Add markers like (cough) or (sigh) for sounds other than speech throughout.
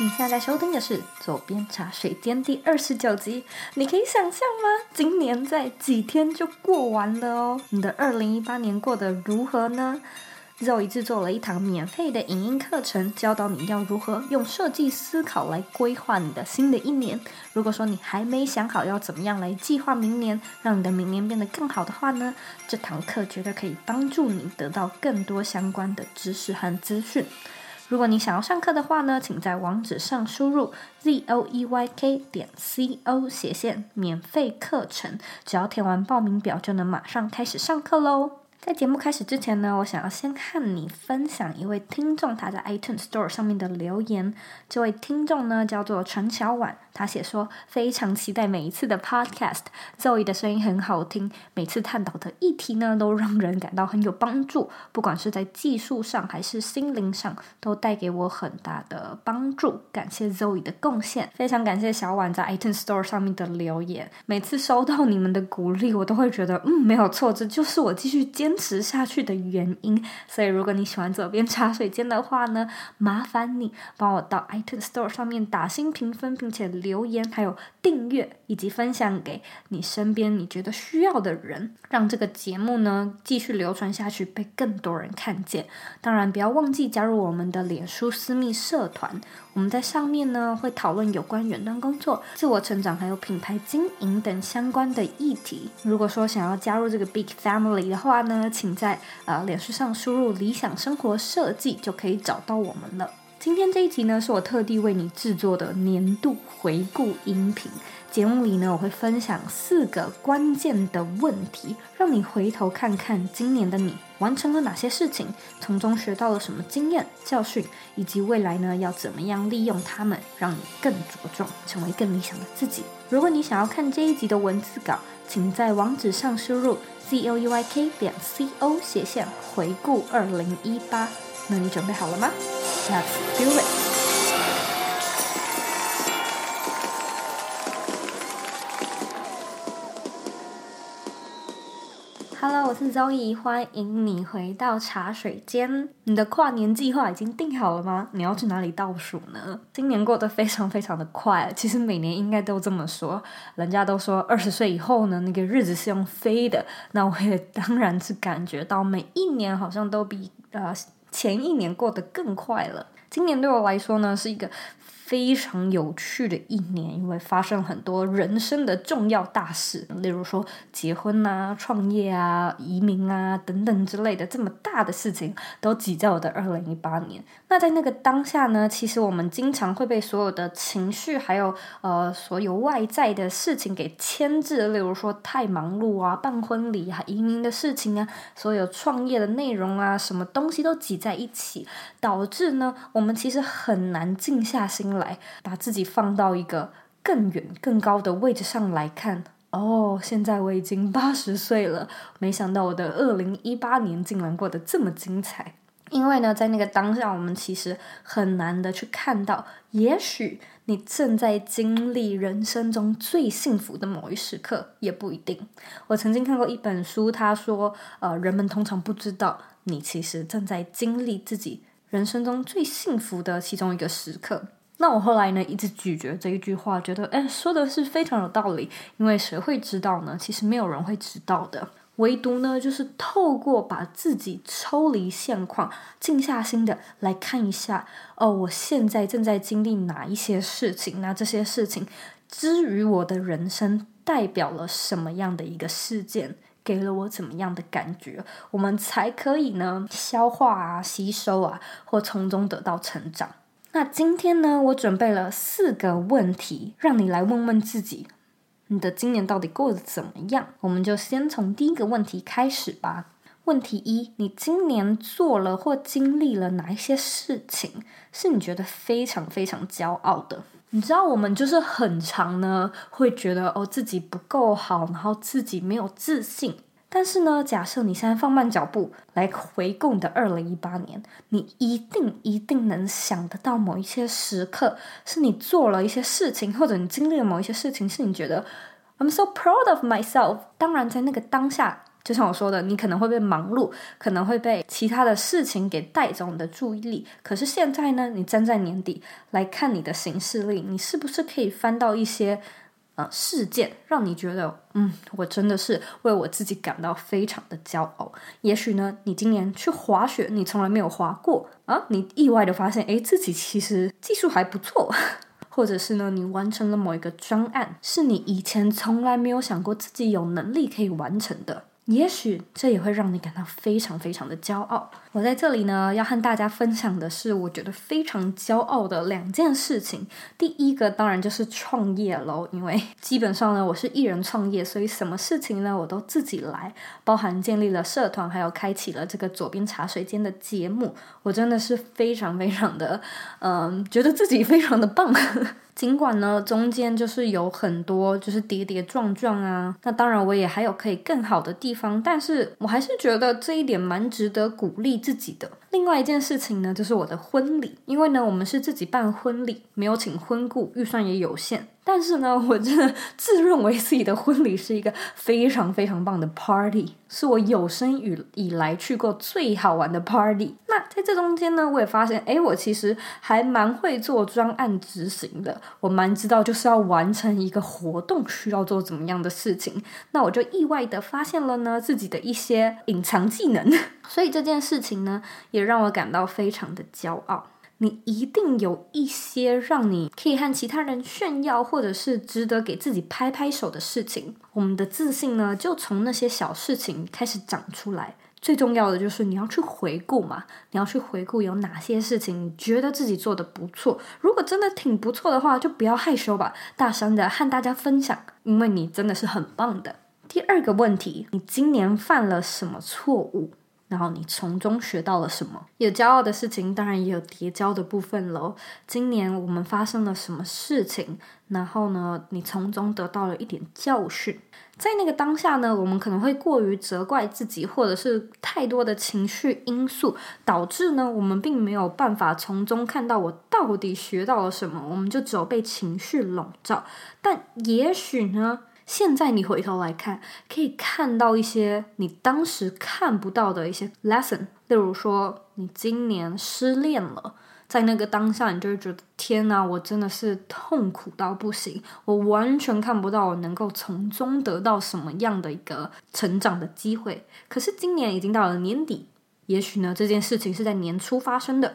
你现在收听的是《左边茶水间》第二十九集。你可以想象吗？今年在几天就过完了哦。你的二零一八年过得如何呢？Zoe 制作了一堂免费的影音课程，教导你要如何用设计思考来规划你的新的一年。如果说你还没想好要怎么样来计划明年，让你的明年变得更好的话呢，这堂课绝对可以帮助你得到更多相关的知识和资讯。如果你想要上课的话呢，请在网址上输入 z o e y k 点 c o 斜线免费课程，只要填完报名表就能马上开始上课喽。在节目开始之前呢，我想要先和你分享一位听众他在 iTunes Store 上面的留言。这位听众呢叫做陈小婉，他写说非常期待每一次的 Podcast，Zoe 的声音很好听，每次探讨的议题呢都让人感到很有帮助，不管是在技术上还是心灵上，都带给我很大的帮助。感谢 Zoe 的贡献，非常感谢小婉在 iTunes Store 上面的留言。每次收到你们的鼓励，我都会觉得嗯没有错，这就是我继续坚。坚持下去的原因，所以如果你喜欢左边茶水间的话呢，麻烦你帮我到 iTunes Store 上面打新评分，并且留言，还有订阅以及分享给你身边你觉得需要的人，让这个节目呢继续流传下去，被更多人看见。当然，不要忘记加入我们的脸书私密社团，我们在上面呢会讨论有关远端工作、自我成长还有品牌经营等相关的议题。如果说想要加入这个 Big Family 的话呢，请在呃脸书上输入“理想生活设计”就可以找到我们了。今天这一集呢，是我特地为你制作的年度回顾音频。节目里呢，我会分享四个关键的问题，让你回头看看今年的你完成了哪些事情，从中学到了什么经验教训，以及未来呢要怎么样利用它们，让你更茁壮，成为更理想的自己。如果你想要看这一集的文字稿，请在网址上输入 z o e y k 点 c o 斜线回顾二零一八。那你准备好了吗？Let's do it。我是 Zoe，欢迎你回到茶水间。你的跨年计划已经定好了吗？你要去哪里倒数呢？今年过得非常非常的快，其实每年应该都这么说。人家都说二十岁以后呢，那个日子是用飞的。那我也当然是感觉到每一年好像都比呃前一年过得更快了。今年对我来说呢，是一个。非常有趣的一年，因为发生很多人生的重要大事，例如说结婚啊、创业啊、移民啊等等之类的这么大的事情，都挤在我的二零一八年。那在那个当下呢，其实我们经常会被所有的情绪，还有呃所有外在的事情给牵制，例如说太忙碌啊、办婚礼啊、移民的事情啊、所有创业的内容啊，什么东西都挤在一起，导致呢，我我们其实很难静下心来。来把自己放到一个更远、更高的位置上来看。哦，现在我已经八十岁了，没想到我的二零一八年竟然过得这么精彩。因为呢，在那个当下，我们其实很难的去看到，也许你正在经历人生中最幸福的某一时刻，也不一定。我曾经看过一本书，他说，呃，人们通常不知道你其实正在经历自己人生中最幸福的其中一个时刻。那我后来呢，一直咀嚼这一句话，觉得哎，说的是非常有道理。因为谁会知道呢？其实没有人会知道的。唯独呢，就是透过把自己抽离现况，静下心的来看一下，哦，我现在正在经历哪一些事情？那这些事情，之于我的人生，代表了什么样的一个事件？给了我怎么样的感觉？我们才可以呢，消化啊，吸收啊，或从中得到成长。那今天呢，我准备了四个问题，让你来问问自己，你的今年到底过得怎么样？我们就先从第一个问题开始吧。问题一：你今年做了或经历了哪一些事情，是你觉得非常非常骄傲的？你知道，我们就是很常呢，会觉得哦，自己不够好，然后自己没有自信。但是呢，假设你现在放慢脚步来回顾你的二零一八年，你一定一定能想得到某一些时刻，是你做了一些事情，或者你经历了某一些事情，是你觉得 I'm so proud of myself。当然，在那个当下，就像我说的，你可能会被忙碌，可能会被其他的事情给带走你的注意力。可是现在呢，你站在年底来看你的行事历，你是不是可以翻到一些呃事件，让你觉得，嗯，我真的是为我自己感到非常的骄傲。也许呢，你今年去滑雪，你从来没有滑过啊，你意外的发现，诶，自己其实技术还不错。(laughs) 或者是呢，你完成了某一个专案，是你以前从来没有想过自己有能力可以完成的。也许这也会让你感到非常非常的骄傲。我在这里呢，要和大家分享的是，我觉得非常骄傲的两件事情。第一个当然就是创业喽，因为基本上呢，我是一人创业，所以什么事情呢，我都自己来，包含建立了社团，还有开启了这个左边茶水间的节目。我真的是非常非常的，嗯，觉得自己非常的棒。尽管呢，中间就是有很多就是跌跌撞撞啊，那当然我也还有可以更好的地方，但是我还是觉得这一点蛮值得鼓励自己的。另外一件事情呢，就是我的婚礼，因为呢，我们是自己办婚礼，没有请婚顾，预算也有限。但是呢，我真的自认为自己的婚礼是一个非常非常棒的 party，是我有生以以来去过最好玩的 party。那在这中间呢，我也发现，诶，我其实还蛮会做专案执行的，我蛮知道就是要完成一个活动需要做怎么样的事情。那我就意外的发现了呢，自己的一些隐藏技能，(laughs) 所以这件事情呢，也让我感到非常的骄傲。你一定有一些让你可以和其他人炫耀，或者是值得给自己拍拍手的事情。我们的自信呢，就从那些小事情开始长出来。最重要的就是你要去回顾嘛，你要去回顾有哪些事情你觉得自己做得不错。如果真的挺不错的话，就不要害羞吧，大声的和大家分享，因为你真的是很棒的。第二个问题，你今年犯了什么错误？然后你从中学到了什么？有骄傲的事情，当然也有跌交的部分喽。今年我们发生了什么事情？然后呢，你从中得到了一点教训。在那个当下呢，我们可能会过于责怪自己，或者是太多的情绪因素，导致呢，我们并没有办法从中看到我到底学到了什么。我们就只有被情绪笼罩。但也许呢，现在你回头来看，可以看到一些你当时看不到的一些 lesson。例如说，你今年失恋了，在那个当下，你就会觉得天哪，我真的是痛苦到不行，我完全看不到我能够从中得到什么样的一个成长的机会。可是今年已经到了年底，也许呢，这件事情是在年初发生的。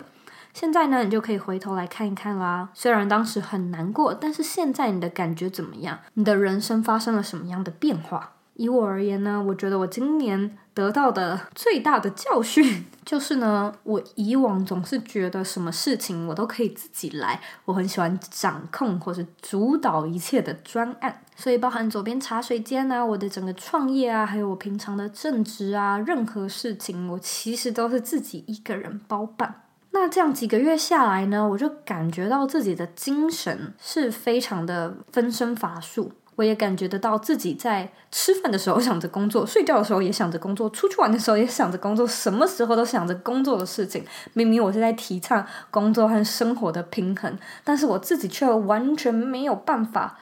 现在呢，你就可以回头来看一看啦。虽然当时很难过，但是现在你的感觉怎么样？你的人生发生了什么样的变化？以我而言呢，我觉得我今年得到的最大的教训 (laughs) 就是呢，我以往总是觉得什么事情我都可以自己来，我很喜欢掌控或是主导一切的专案，所以包含左边茶水间啊，我的整个创业啊，还有我平常的正职啊，任何事情我其实都是自己一个人包办。那这样几个月下来呢，我就感觉到自己的精神是非常的分身乏术。我也感觉得到自己在吃饭的时候想着工作，睡觉的时候也想着工作，出去玩的时候也想着工作，什么时候都想着工作的事情。明明我是在提倡工作和生活的平衡，但是我自己却完全没有办法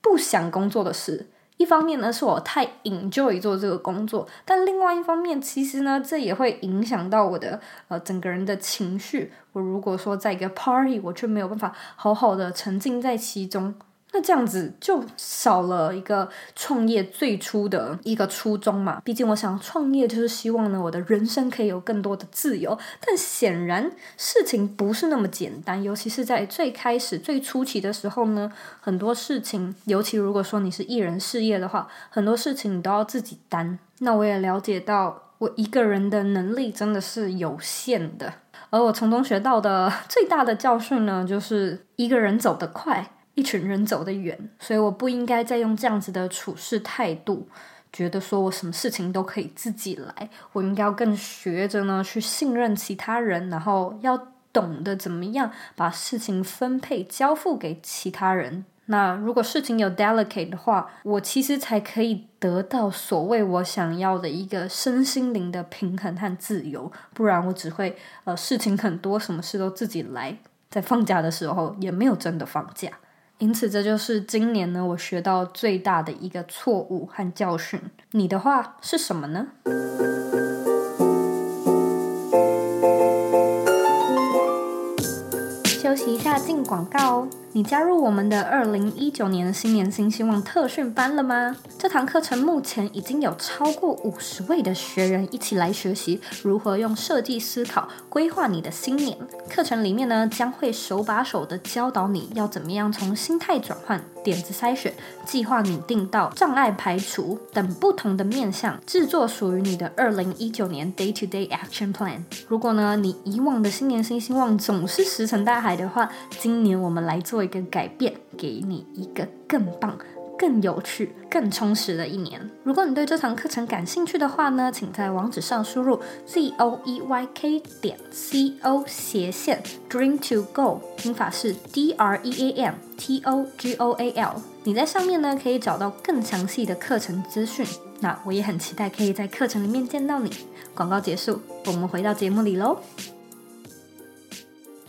不想工作的事。一方面呢，是我太 enjoy 做这个工作，但另外一方面，其实呢，这也会影响到我的呃整个人的情绪。我如果说在一个 party，我却没有办法好好的沉浸在其中。那这样子就少了一个创业最初的一个初衷嘛。毕竟我想创业就是希望呢，我的人生可以有更多的自由。但显然事情不是那么简单，尤其是在最开始最初期的时候呢，很多事情，尤其如果说你是艺人事业的话，很多事情你都要自己担。那我也了解到，我一个人的能力真的是有限的。而我从中学到的 (laughs) 最大的教训呢，就是一个人走得快。一群人走得远，所以我不应该再用这样子的处事态度，觉得说我什么事情都可以自己来。我应该要更学着呢，去信任其他人，然后要懂得怎么样把事情分配交付给其他人。那如果事情有 delegate 的话，我其实才可以得到所谓我想要的一个身心灵的平衡和自由。不然我只会呃事情很多，什么事都自己来，在放假的时候也没有真的放假。因此，这就是今年呢我学到最大的一个错误和教训。你的话是什么呢？休息一下，进广告哦。你加入我们的二零一九年新年新希望特训班了吗？这堂课程目前已经有超过五十位的学员一起来学习如何用设计思考规划你的新年。课程里面呢，将会手把手的教导你要怎么样从心态转换、点子筛选、计划拟定到障碍排除等不同的面向，制作属于你的二零一九年 Day to Day Action Plan。如果呢，你以往的新年新希望总是石沉大海的话，今年我们来做。一个改变，给你一个更棒、更有趣、更充实的一年。如果你对这堂课程感兴趣的话呢，请在网址上输入 z o e y k 点 c o 斜线 dream to go，拼法是 d r e a m t o g o a l。你在上面呢可以找到更详细的课程资讯。那我也很期待可以在课程里面见到你。广告结束，我们回到节目里喽。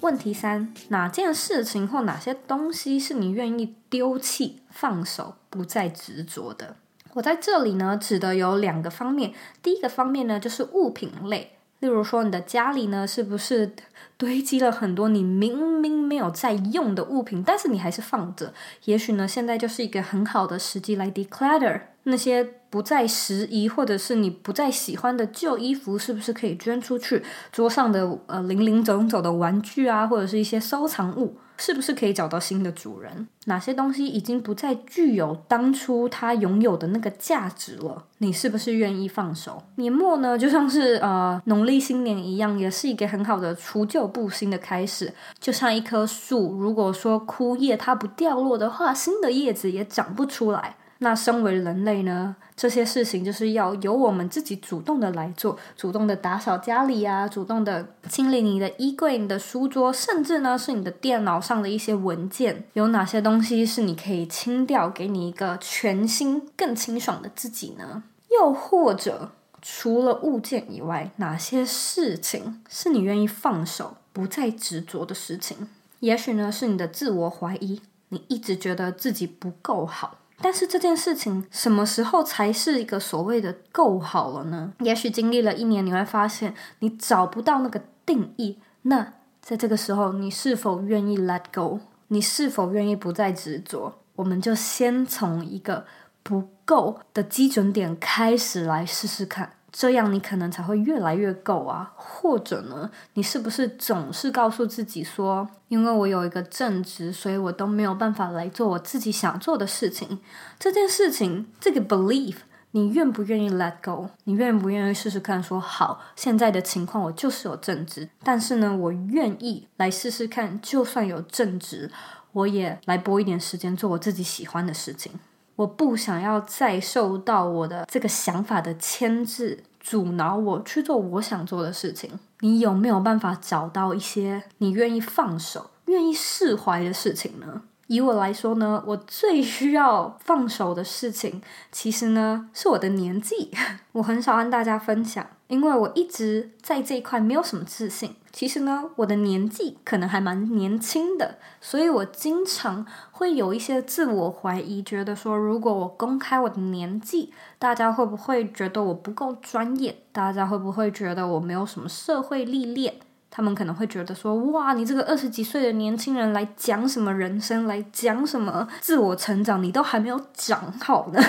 问题三：哪件事情或哪些东西是你愿意丢弃、放手、不再执着的？我在这里呢，指的有两个方面。第一个方面呢，就是物品类，例如说你的家里呢，是不是堆积了很多你明明没有在用的物品，但是你还是放着？也许呢，现在就是一个很好的时机来 declutter。那些不再时宜，或者是你不再喜欢的旧衣服，是不是可以捐出去？桌上的呃零零总总的玩具啊，或者是一些收藏物，是不是可以找到新的主人？哪些东西已经不再具有当初它拥有的那个价值了？你是不是愿意放手？年末呢，就像是呃农历新年一样，也是一个很好的除旧布新的开始。就像一棵树，如果说枯叶它不掉落的话，新的叶子也长不出来。那身为人类呢，这些事情就是要由我们自己主动的来做，主动的打扫家里啊，主动的清理你的衣柜、你的书桌，甚至呢是你的电脑上的一些文件，有哪些东西是你可以清掉，给你一个全新、更清爽的自己呢？又或者，除了物件以外，哪些事情是你愿意放手、不再执着的事情？也许呢是你的自我怀疑，你一直觉得自己不够好。但是这件事情什么时候才是一个所谓的够好了呢？也许经历了一年，你会发现你找不到那个定义。那在这个时候，你是否愿意 let go？你是否愿意不再执着？我们就先从一个不够的基准点开始来试试看。这样你可能才会越来越够啊，或者呢，你是不是总是告诉自己说，因为我有一个正职，所以我都没有办法来做我自己想做的事情。这件事情，这个 belief，你愿不愿意 let go？你愿不愿意试试看说，好，现在的情况我就是有正职，但是呢，我愿意来试试看，就算有正职，我也来拨一点时间做我自己喜欢的事情。我不想要再受到我的这个想法的牵制、阻挠我去做我想做的事情。你有没有办法找到一些你愿意放手、愿意释怀的事情呢？以我来说呢，我最需要放手的事情，其实呢，是我的年纪。(laughs) 我很少跟大家分享，因为我一直在这一块没有什么自信。其实呢，我的年纪可能还蛮年轻的，所以我经常会有一些自我怀疑，觉得说，如果我公开我的年纪，大家会不会觉得我不够专业？大家会不会觉得我没有什么社会历练？他们可能会觉得说：“哇，你这个二十几岁的年轻人来讲什么人生，来讲什么自我成长，你都还没有讲好呢。”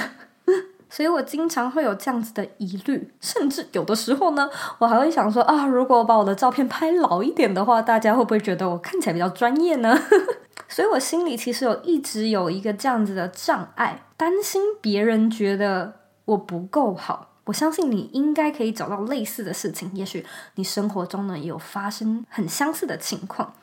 所以我经常会有这样子的疑虑，甚至有的时候呢，我还会想说：“啊，如果我把我的照片拍老一点的话，大家会不会觉得我看起来比较专业呢？” (laughs) 所以我心里其实有一直有一个这样子的障碍，担心别人觉得我不够好。我相信你应该可以找到类似的事情，也许你生活中呢也有发生很相似的情况，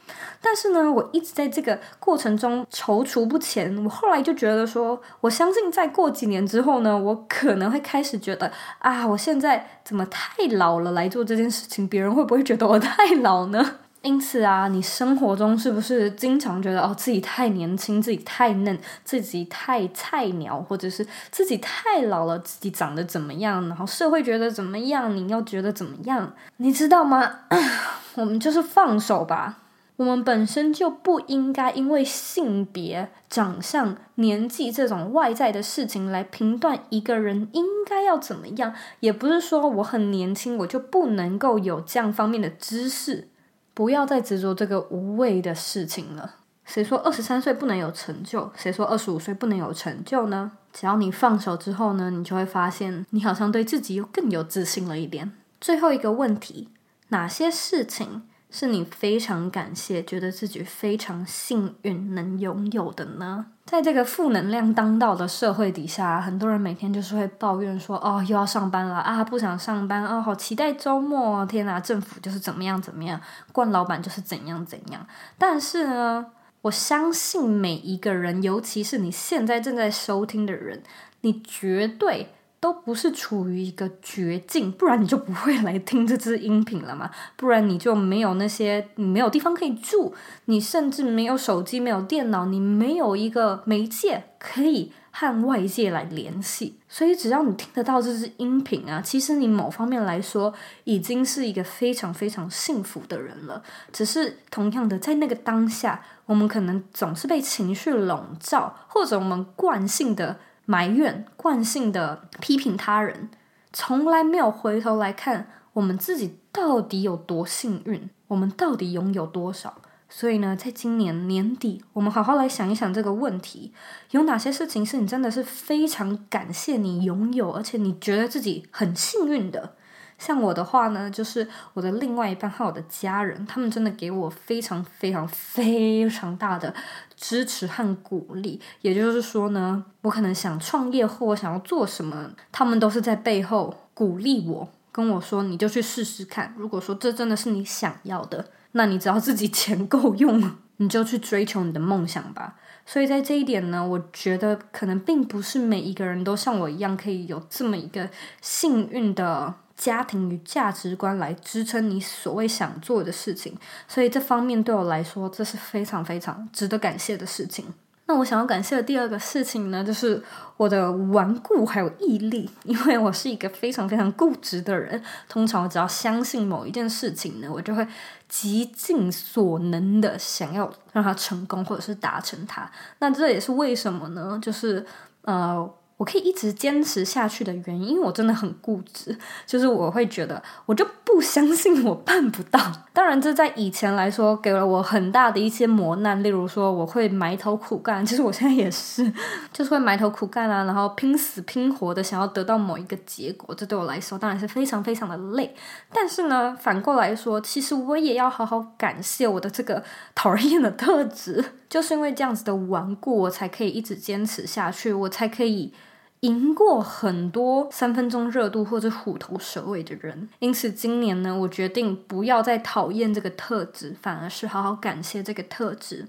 但是呢，我一直在这个过程中踌躇不前。我后来就觉得说，我相信再过几年之后呢，我可能会开始觉得啊，我现在怎么太老了来做这件事情？别人会不会觉得我太老呢？因此啊，你生活中是不是经常觉得哦，自己太年轻，自己太嫩，自己太菜鸟，或者是自己太老了，自己长得怎么样？然后社会觉得怎么样？你要觉得怎么样？你知道吗？(coughs) 我们就是放手吧，我们本身就不应该因为性别、长相、年纪这种外在的事情来评断一个人应该要怎么样。也不是说我很年轻，我就不能够有这样方面的知识。不要再执着这个无谓的事情了。谁说二十三岁不能有成就？谁说二十五岁不能有成就呢？只要你放手之后呢，你就会发现，你好像对自己又更有自信了一点。最后一个问题：哪些事情？是你非常感谢，觉得自己非常幸运能拥有的呢？在这个负能量当道的社会底下，很多人每天就是会抱怨说：“哦，又要上班了啊，不想上班啊，好期待周末！天哪，政府就是怎么样怎么样，惯老板就是怎样怎样。”但是呢，我相信每一个人，尤其是你现在正在收听的人，你绝对。都不是处于一个绝境，不然你就不会来听这支音频了嘛？不然你就没有那些，你没有地方可以住，你甚至没有手机，没有电脑，你没有一个媒介可以和外界来联系。所以只要你听得到这支音频啊，其实你某方面来说已经是一个非常非常幸福的人了。只是同样的，在那个当下，我们可能总是被情绪笼罩，或者我们惯性的。埋怨、惯性的批评他人，从来没有回头来看我们自己到底有多幸运，我们到底拥有多少。所以呢，在今年年底，我们好好来想一想这个问题：有哪些事情是你真的是非常感谢你拥有，而且你觉得自己很幸运的？像我的话呢，就是我的另外一半和我的家人，他们真的给我非常非常非常大的支持和鼓励。也就是说呢，我可能想创业或我想要做什么，他们都是在背后鼓励我，跟我说：“你就去试试看。如果说这真的是你想要的，那你只要自己 (laughs) 钱够用，你就去追求你的梦想吧。”所以在这一点呢，我觉得可能并不是每一个人都像我一样可以有这么一个幸运的。家庭与价值观来支撑你所谓想做的事情，所以这方面对我来说，这是非常非常值得感谢的事情。那我想要感谢的第二个事情呢，就是我的顽固还有毅力，因为我是一个非常非常固执的人。通常我只要相信某一件事情呢，我就会极尽所能的想要让它成功，或者是达成它。那这也是为什么呢？就是呃。我可以一直坚持下去的原因，因为我真的很固执，(laughs) 就是我会觉得我就不相信我办不到。当然，这在以前来说给了我很大的一些磨难，例如说我会埋头苦干，(laughs) 其实我现在也是，就是会埋头苦干啊，然后拼死拼活的想要得到某一个结果。这对我来说当然是非常非常的累。但是呢，反过来说，其实我也要好好感谢我的这个讨厌的特质，(laughs) 就是因为这样子的顽固，我才可以一直坚持下去，我才可以。赢过很多三分钟热度或者虎头蛇尾的人，因此今年呢，我决定不要再讨厌这个特质，反而是好好感谢这个特质。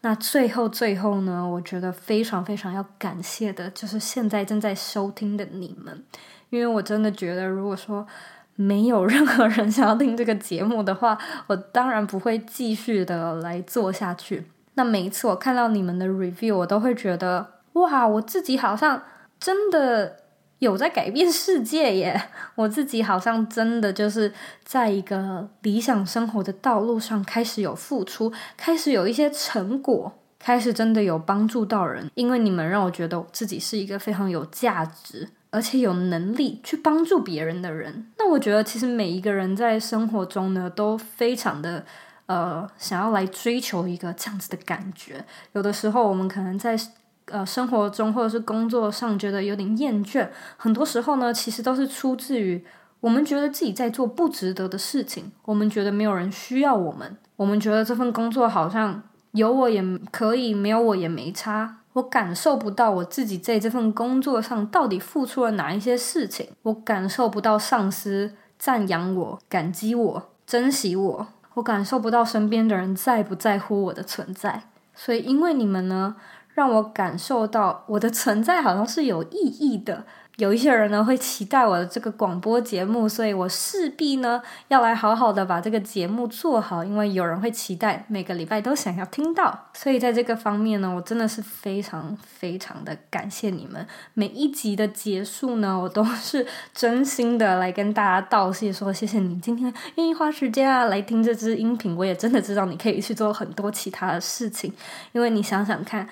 那最后最后呢，我觉得非常非常要感谢的就是现在正在收听的你们，因为我真的觉得，如果说没有任何人想要听这个节目的话，我当然不会继续的来做下去。那每一次我看到你们的 review，我都会觉得哇，我自己好像。真的有在改变世界耶！(laughs) 我自己好像真的就是在一个理想生活的道路上开始有付出，开始有一些成果，开始真的有帮助到人。因为你们让我觉得自己是一个非常有价值，而且有能力去帮助别人的人。那我觉得其实每一个人在生活中呢，都非常的呃想要来追求一个这样子的感觉。有的时候我们可能在。呃，生活中或者是工作上觉得有点厌倦，很多时候呢，其实都是出自于我们觉得自己在做不值得的事情，我们觉得没有人需要我们，我们觉得这份工作好像有我也可以，没有我也没差，我感受不到我自己在这份工作上到底付出了哪一些事情，我感受不到上司赞扬我、感激我、珍惜我，我感受不到身边的人在不在乎我的存在，所以因为你们呢。让我感受到我的存在好像是有意义的，有一些人呢会期待我的这个广播节目，所以我势必呢要来好好的把这个节目做好，因为有人会期待每个礼拜都想要听到，所以在这个方面呢，我真的是非常非常的感谢你们。每一集的结束呢，我都是真心的来跟大家道谢，说谢谢你今天愿意花时间啊来听这支音频。我也真的知道你可以去做很多其他的事情，因为你想想看。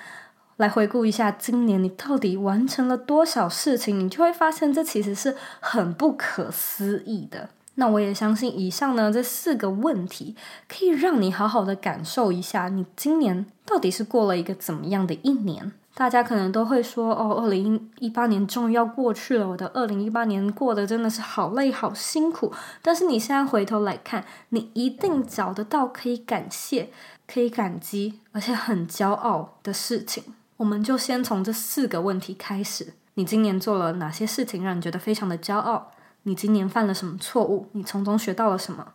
来回顾一下今年你到底完成了多少事情，你就会发现这其实是很不可思议的。那我也相信以上呢这四个问题可以让你好好的感受一下，你今年到底是过了一个怎么样的一年。大家可能都会说，哦，二零一八年终于要过去了，我的二零一八年过得真的是好累好辛苦。但是你现在回头来看，你一定找得到可以感谢、可以感激，而且很骄傲的事情。我们就先从这四个问题开始。你今年做了哪些事情让你觉得非常的骄傲？你今年犯了什么错误？你从中学到了什么？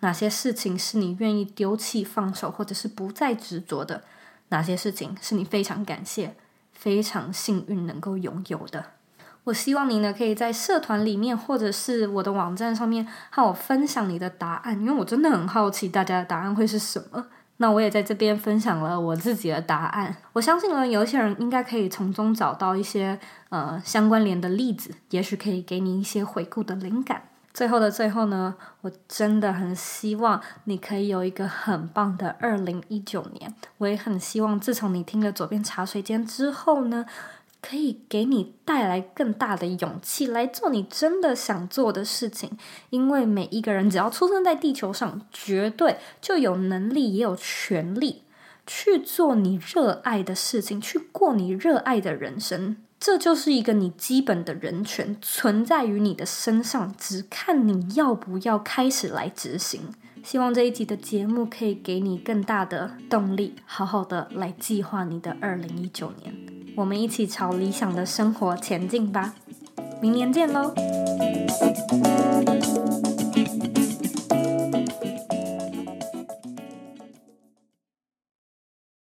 哪些事情是你愿意丢弃、放手，或者是不再执着的？哪些事情是你非常感谢、非常幸运能够拥有的？我希望你呢，可以在社团里面，或者是我的网站上面和我分享你的答案，因为我真的很好奇大家的答案会是什么。那我也在这边分享了我自己的答案，我相信呢，有一些人应该可以从中找到一些呃相关联的例子，也许可以给你一些回顾的灵感。最后的最后呢，我真的很希望你可以有一个很棒的二零一九年，我也很希望自从你听了左边茶水间之后呢。可以给你带来更大的勇气来做你真的想做的事情，因为每一个人只要出生在地球上，绝对就有能力也有权利去做你热爱的事情，去过你热爱的人生。这就是一个你基本的人权，存在于你的身上，只看你要不要开始来执行。希望这一集的节目可以给你更大的动力，好好的来计划你的二零一九年。我们一起朝理想的生活前进吧！明年见喽！